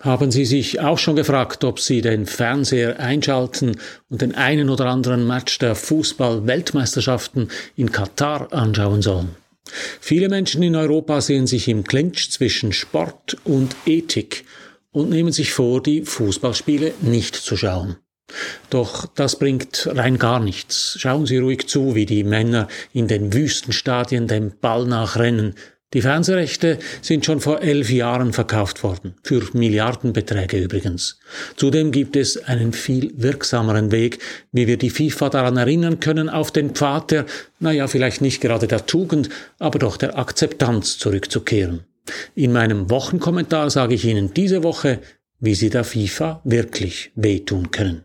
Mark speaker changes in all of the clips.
Speaker 1: Haben Sie sich auch schon gefragt, ob Sie den Fernseher einschalten und den einen oder anderen Match der Fußball-Weltmeisterschaften in Katar anschauen sollen? Viele Menschen in Europa sehen sich im Clinch zwischen Sport und Ethik und nehmen sich vor, die Fußballspiele nicht zu schauen. Doch das bringt rein gar nichts. Schauen Sie ruhig zu, wie die Männer in den Wüstenstadien dem Ball nachrennen, die Fernsehrechte sind schon vor elf Jahren verkauft worden, für Milliardenbeträge übrigens. Zudem gibt es einen viel wirksameren Weg, wie wir die FIFA daran erinnern können, auf den Pfad der, naja, vielleicht nicht gerade der Tugend, aber doch der Akzeptanz zurückzukehren. In meinem Wochenkommentar sage ich Ihnen diese Woche, wie Sie der FIFA wirklich wehtun können.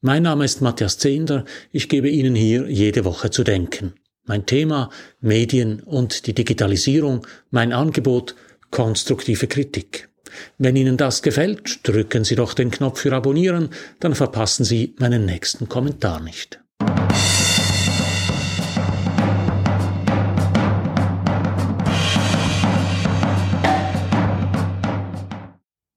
Speaker 1: Mein Name ist Matthias Zehnder, ich gebe Ihnen hier jede Woche zu denken. Mein Thema Medien und die Digitalisierung, mein Angebot konstruktive Kritik. Wenn Ihnen das gefällt, drücken Sie doch den Knopf für Abonnieren, dann verpassen Sie meinen nächsten Kommentar nicht.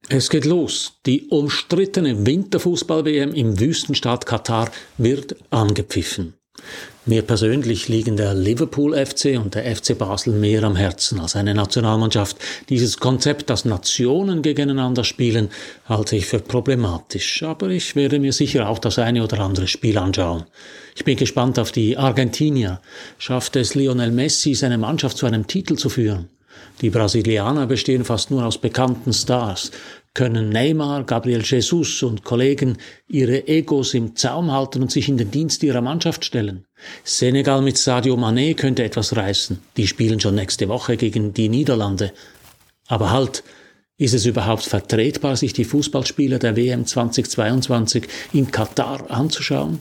Speaker 1: Es geht los. Die umstrittene Winterfußball-WM im Wüstenstaat Katar wird angepfiffen. Mir persönlich liegen der Liverpool FC und der FC Basel mehr am Herzen als eine Nationalmannschaft. Dieses Konzept, dass Nationen gegeneinander spielen, halte ich für problematisch. Aber ich werde mir sicher auch das eine oder andere Spiel anschauen. Ich bin gespannt auf die Argentinier. Schafft es Lionel Messi, seine Mannschaft zu einem Titel zu führen? Die Brasilianer bestehen fast nur aus bekannten Stars können Neymar, Gabriel Jesus und Kollegen ihre Egos im Zaum halten und sich in den Dienst ihrer Mannschaft stellen. Senegal mit Sadio Mané könnte etwas reißen. Die spielen schon nächste Woche gegen die Niederlande. Aber halt, ist es überhaupt vertretbar, sich die Fußballspieler der WM 2022 in Katar anzuschauen?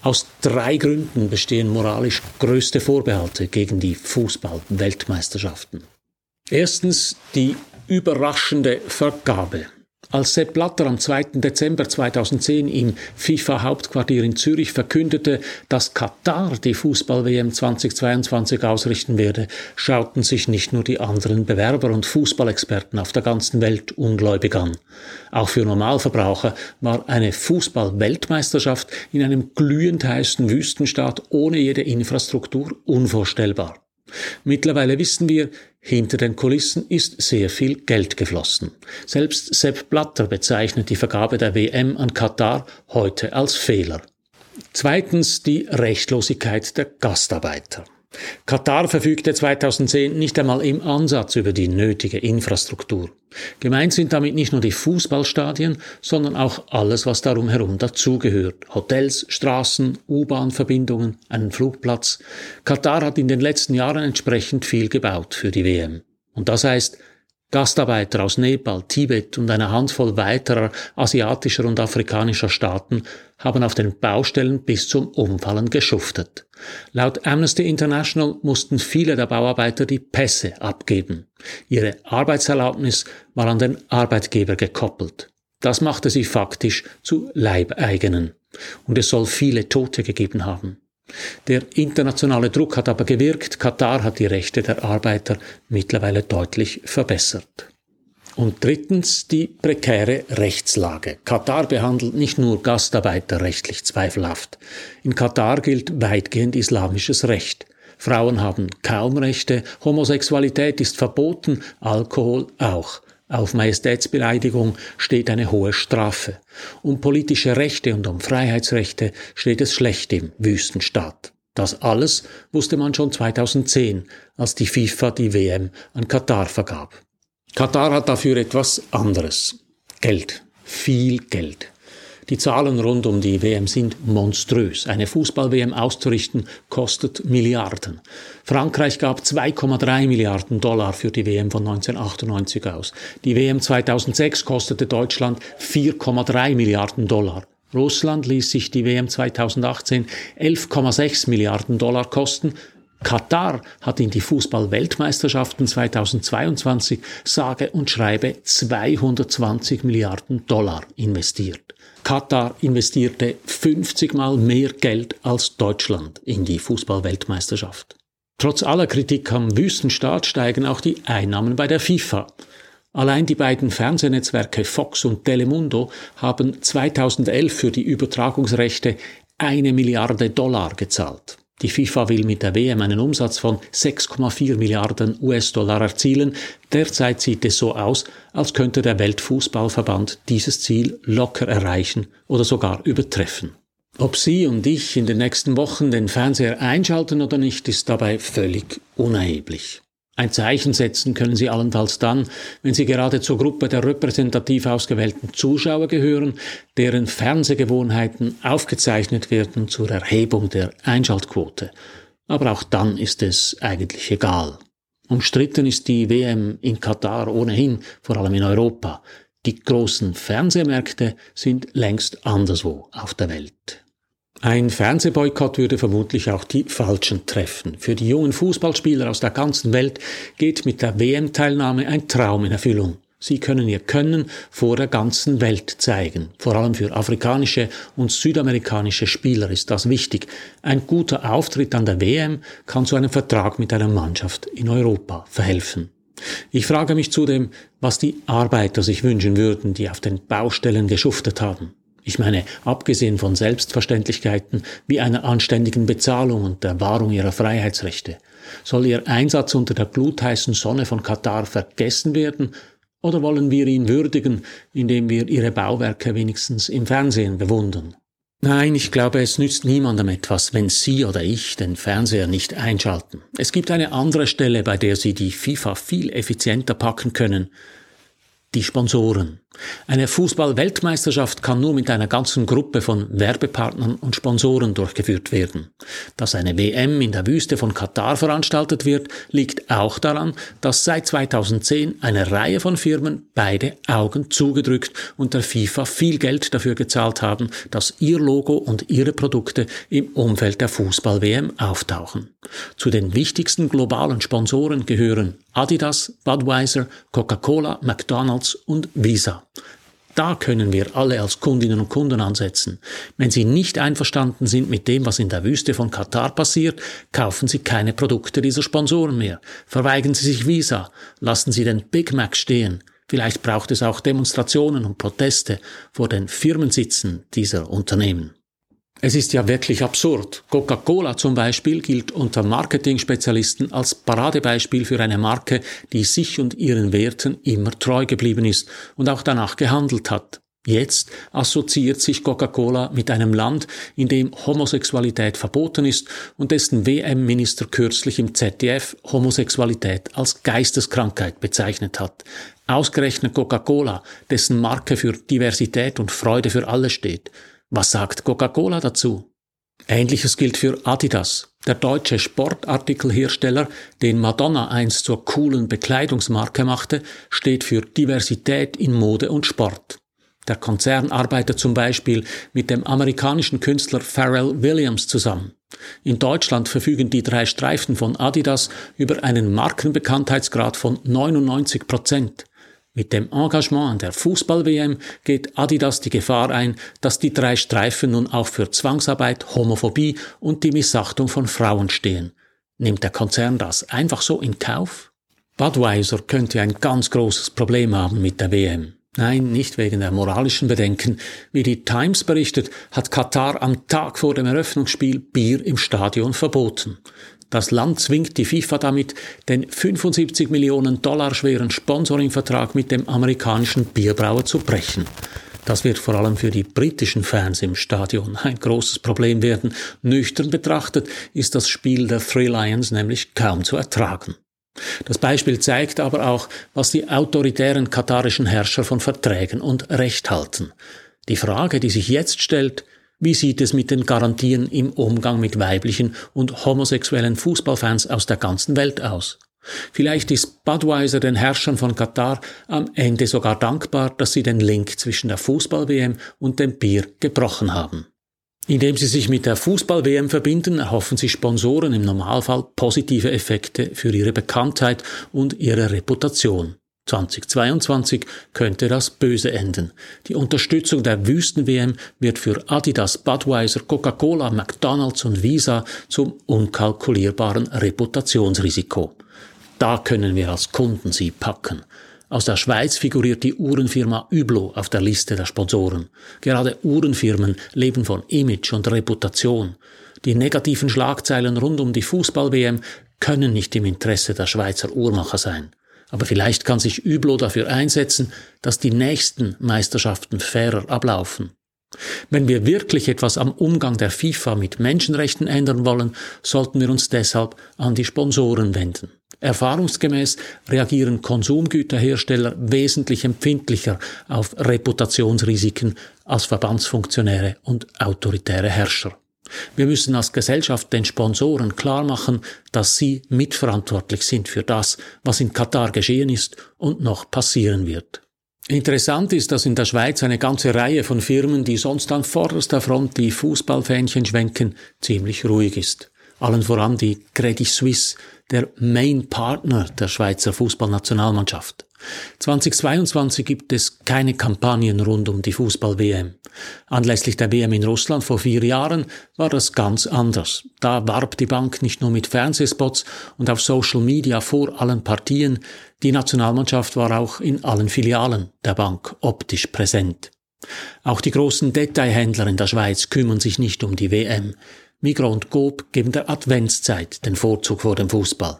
Speaker 1: Aus drei Gründen bestehen moralisch größte Vorbehalte gegen die Fußball-Weltmeisterschaften. Erstens die überraschende Vergabe. Als Sepp Blatter am 2. Dezember 2010 im FIFA-Hauptquartier in Zürich verkündete, dass Katar die Fußball-WM 2022 ausrichten werde, schauten sich nicht nur die anderen Bewerber und Fußballexperten auf der ganzen Welt ungläubig an. Auch für Normalverbraucher war eine Fußball-Weltmeisterschaft in einem glühend heißen Wüstenstaat ohne jede Infrastruktur unvorstellbar. Mittlerweile wissen wir, hinter den Kulissen ist sehr viel Geld geflossen. Selbst Sepp Blatter bezeichnet die Vergabe der WM an Katar heute als Fehler. Zweitens die Rechtlosigkeit der Gastarbeiter. Katar verfügte 2010 nicht einmal im Ansatz über die nötige Infrastruktur. Gemeint sind damit nicht nur die Fußballstadien, sondern auch alles, was darum herum dazugehört. Hotels, Straßen, U-Bahn-Verbindungen, einen Flugplatz. Katar hat in den letzten Jahren entsprechend viel gebaut für die WM. Und das heißt, Gastarbeiter aus Nepal, Tibet und einer Handvoll weiterer asiatischer und afrikanischer Staaten haben auf den Baustellen bis zum Umfallen geschuftet. Laut Amnesty International mussten viele der Bauarbeiter die Pässe abgeben. Ihre Arbeitserlaubnis war an den Arbeitgeber gekoppelt. Das machte sie faktisch zu Leibeigenen. Und es soll viele Tote gegeben haben. Der internationale Druck hat aber gewirkt. Katar hat die Rechte der Arbeiter mittlerweile deutlich verbessert. Und drittens die prekäre Rechtslage. Katar behandelt nicht nur Gastarbeiter rechtlich zweifelhaft. In Katar gilt weitgehend islamisches Recht. Frauen haben kaum Rechte, Homosexualität ist verboten, Alkohol auch. Auf Majestätsbeleidigung steht eine hohe Strafe. Um politische Rechte und um Freiheitsrechte steht es schlecht im Wüstenstaat. Das alles wusste man schon 2010, als die FIFA die WM an Katar vergab. Katar hat dafür etwas anderes. Geld. Viel Geld. Die Zahlen rund um die WM sind monströs. Eine Fußball-WM auszurichten kostet Milliarden. Frankreich gab 2,3 Milliarden Dollar für die WM von 1998 aus. Die WM 2006 kostete Deutschland 4,3 Milliarden Dollar. Russland ließ sich die WM 2018 11,6 Milliarden Dollar kosten. Katar hat in die Fußball-Weltmeisterschaften 2022 sage und schreibe 220 Milliarden Dollar investiert. Katar investierte 50 Mal mehr Geld als Deutschland in die Fußball-Weltmeisterschaft. Trotz aller Kritik am Wüstenstaat steigen auch die Einnahmen bei der FIFA. Allein die beiden Fernsehnetzwerke Fox und Telemundo haben 2011 für die Übertragungsrechte eine Milliarde Dollar gezahlt. Die FIFA will mit der WM einen Umsatz von 6,4 Milliarden US-Dollar erzielen. Derzeit sieht es so aus, als könnte der Weltfußballverband dieses Ziel locker erreichen oder sogar übertreffen. Ob Sie und ich in den nächsten Wochen den Fernseher einschalten oder nicht, ist dabei völlig unerheblich. Ein Zeichen setzen können Sie allenfalls dann, wenn Sie gerade zur Gruppe der repräsentativ ausgewählten Zuschauer gehören, deren Fernsehgewohnheiten aufgezeichnet werden zur Erhebung der Einschaltquote. Aber auch dann ist es eigentlich egal. Umstritten ist die WM in Katar ohnehin, vor allem in Europa. Die großen Fernsehmärkte sind längst anderswo auf der Welt. Ein Fernsehboykott würde vermutlich auch die Falschen treffen. Für die jungen Fußballspieler aus der ganzen Welt geht mit der WM-Teilnahme ein Traum in Erfüllung. Sie können ihr Können vor der ganzen Welt zeigen. Vor allem für afrikanische und südamerikanische Spieler ist das wichtig. Ein guter Auftritt an der WM kann zu einem Vertrag mit einer Mannschaft in Europa verhelfen. Ich frage mich zudem, was die Arbeiter sich wünschen würden, die auf den Baustellen geschuftet haben. Ich meine, abgesehen von Selbstverständlichkeiten wie einer anständigen Bezahlung und der Wahrung ihrer Freiheitsrechte, soll ihr Einsatz unter der glutheißen Sonne von Katar vergessen werden oder wollen wir ihn würdigen, indem wir ihre Bauwerke wenigstens im Fernsehen bewundern? Nein, ich glaube, es nützt niemandem etwas, wenn Sie oder ich den Fernseher nicht einschalten. Es gibt eine andere Stelle, bei der Sie die FIFA viel effizienter packen können, die Sponsoren. Eine Fußball-Weltmeisterschaft kann nur mit einer ganzen Gruppe von Werbepartnern und Sponsoren durchgeführt werden. Dass eine WM in der Wüste von Katar veranstaltet wird, liegt auch daran, dass seit 2010 eine Reihe von Firmen beide Augen zugedrückt und der FIFA viel Geld dafür gezahlt haben, dass ihr Logo und ihre Produkte im Umfeld der Fußball-WM auftauchen. Zu den wichtigsten globalen Sponsoren gehören Adidas, Budweiser, Coca-Cola, McDonald's und Visa. Da können wir alle als Kundinnen und Kunden ansetzen. Wenn Sie nicht einverstanden sind mit dem, was in der Wüste von Katar passiert, kaufen Sie keine Produkte dieser Sponsoren mehr. Verweigern Sie sich Visa. Lassen Sie den Big Mac stehen. Vielleicht braucht es auch Demonstrationen und Proteste vor den Firmensitzen dieser Unternehmen. Es ist ja wirklich absurd. Coca-Cola zum Beispiel gilt unter Marketing-Spezialisten als Paradebeispiel für eine Marke, die sich und ihren Werten immer treu geblieben ist und auch danach gehandelt hat. Jetzt assoziiert sich Coca-Cola mit einem Land, in dem Homosexualität verboten ist und dessen WM-Minister kürzlich im ZDF Homosexualität als Geisteskrankheit bezeichnet hat. Ausgerechnet Coca-Cola, dessen Marke für Diversität und Freude für alle steht. Was sagt Coca-Cola dazu? Ähnliches gilt für Adidas, der deutsche Sportartikelhersteller, den Madonna einst zur coolen Bekleidungsmarke machte, steht für Diversität in Mode und Sport. Der Konzern arbeitet zum Beispiel mit dem amerikanischen Künstler Pharrell Williams zusammen. In Deutschland verfügen die drei Streifen von Adidas über einen Markenbekanntheitsgrad von 99 Prozent. Mit dem Engagement an der Fußball-WM geht Adidas die Gefahr ein, dass die drei Streifen nun auch für Zwangsarbeit, Homophobie und die Missachtung von Frauen stehen. Nimmt der Konzern das einfach so in Kauf? Budweiser könnte ein ganz großes Problem haben mit der WM. Nein, nicht wegen der moralischen Bedenken. Wie die Times berichtet, hat Katar am Tag vor dem Eröffnungsspiel Bier im Stadion verboten. Das Land zwingt die FIFA damit, den 75 Millionen Dollar schweren Sponsoringvertrag mit dem amerikanischen Bierbrauer zu brechen. Das wird vor allem für die britischen Fans im Stadion ein großes Problem werden. Nüchtern betrachtet ist das Spiel der Three Lions nämlich kaum zu ertragen. Das Beispiel zeigt aber auch, was die autoritären katarischen Herrscher von Verträgen und Recht halten. Die Frage, die sich jetzt stellt, wie sieht es mit den Garantien im Umgang mit weiblichen und homosexuellen Fußballfans aus der ganzen Welt aus? Vielleicht ist Budweiser den Herrschern von Katar am Ende sogar dankbar, dass sie den Link zwischen der Fußball-WM und dem Bier gebrochen haben. Indem sie sich mit der Fußball-WM verbinden, erhoffen sie Sponsoren im Normalfall positive Effekte für ihre Bekanntheit und ihre Reputation. 2022 könnte das böse enden. Die Unterstützung der Wüsten-WM wird für Adidas, Budweiser, Coca-Cola, McDonald's und Visa zum unkalkulierbaren Reputationsrisiko. Da können wir als Kunden sie packen. Aus der Schweiz figuriert die Uhrenfirma Hublot auf der Liste der Sponsoren. Gerade Uhrenfirmen leben von Image und Reputation. Die negativen Schlagzeilen rund um die Fußball-WM können nicht im Interesse der Schweizer Uhrmacher sein. Aber vielleicht kann sich Hublot dafür einsetzen, dass die nächsten Meisterschaften fairer ablaufen. Wenn wir wirklich etwas am Umgang der FIFA mit Menschenrechten ändern wollen, sollten wir uns deshalb an die Sponsoren wenden. Erfahrungsgemäß reagieren Konsumgüterhersteller wesentlich empfindlicher auf Reputationsrisiken als Verbandsfunktionäre und autoritäre Herrscher. Wir müssen als Gesellschaft den Sponsoren klar machen, dass sie mitverantwortlich sind für das, was in Katar geschehen ist und noch passieren wird. Interessant ist, dass in der Schweiz eine ganze Reihe von Firmen, die sonst an vorderster Front die Fußballfähnchen schwenken, ziemlich ruhig ist. Allen voran die Credit Suisse, der Main Partner der Schweizer Fußballnationalmannschaft. 2022 gibt es keine Kampagnen rund um die Fußball-WM. Anlässlich der WM in Russland vor vier Jahren war das ganz anders. Da warb die Bank nicht nur mit Fernsehspots und auf Social Media vor allen Partien, die Nationalmannschaft war auch in allen Filialen der Bank optisch präsent. Auch die großen Detailhändler in der Schweiz kümmern sich nicht um die WM. Migros und Coop geben der Adventszeit den Vorzug vor dem Fußball.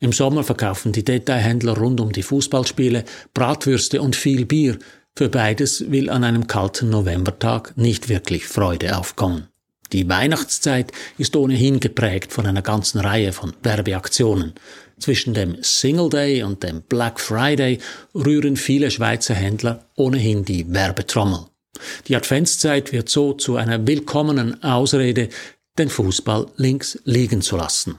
Speaker 1: Im Sommer verkaufen die Detailhändler rund um die Fußballspiele Bratwürste und viel Bier. Für beides will an einem kalten Novembertag nicht wirklich Freude aufkommen. Die Weihnachtszeit ist ohnehin geprägt von einer ganzen Reihe von Werbeaktionen. Zwischen dem Single Day und dem Black Friday rühren viele Schweizer Händler ohnehin die Werbetrommel. Die Adventszeit wird so zu einer willkommenen Ausrede, den Fußball links liegen zu lassen.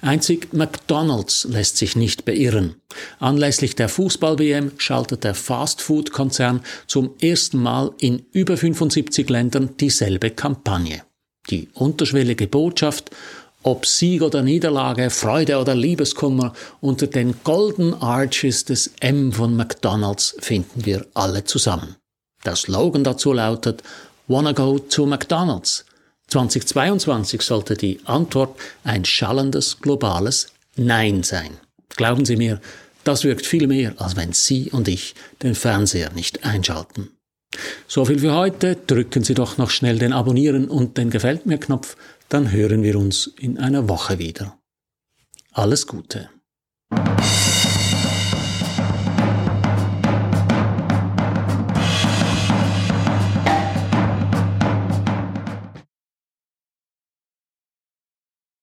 Speaker 1: Einzig McDonald's lässt sich nicht beirren. Anlässlich der Fußball-WM schaltet der Fast-Food-Konzern zum ersten Mal in über 75 Ländern dieselbe Kampagne. Die unterschwellige Botschaft, ob Sieg oder Niederlage, Freude oder Liebeskummer, unter den Golden Arches des M von McDonald's finden wir alle zusammen. Der Slogan dazu lautet Wanna go to McDonald's? 2022 sollte die Antwort ein schallendes globales Nein sein. Glauben Sie mir, das wirkt viel mehr, als wenn Sie und ich den Fernseher nicht einschalten. So viel für heute. Drücken Sie doch noch schnell den Abonnieren und den Gefällt mir Knopf, dann hören wir uns in einer Woche wieder. Alles Gute.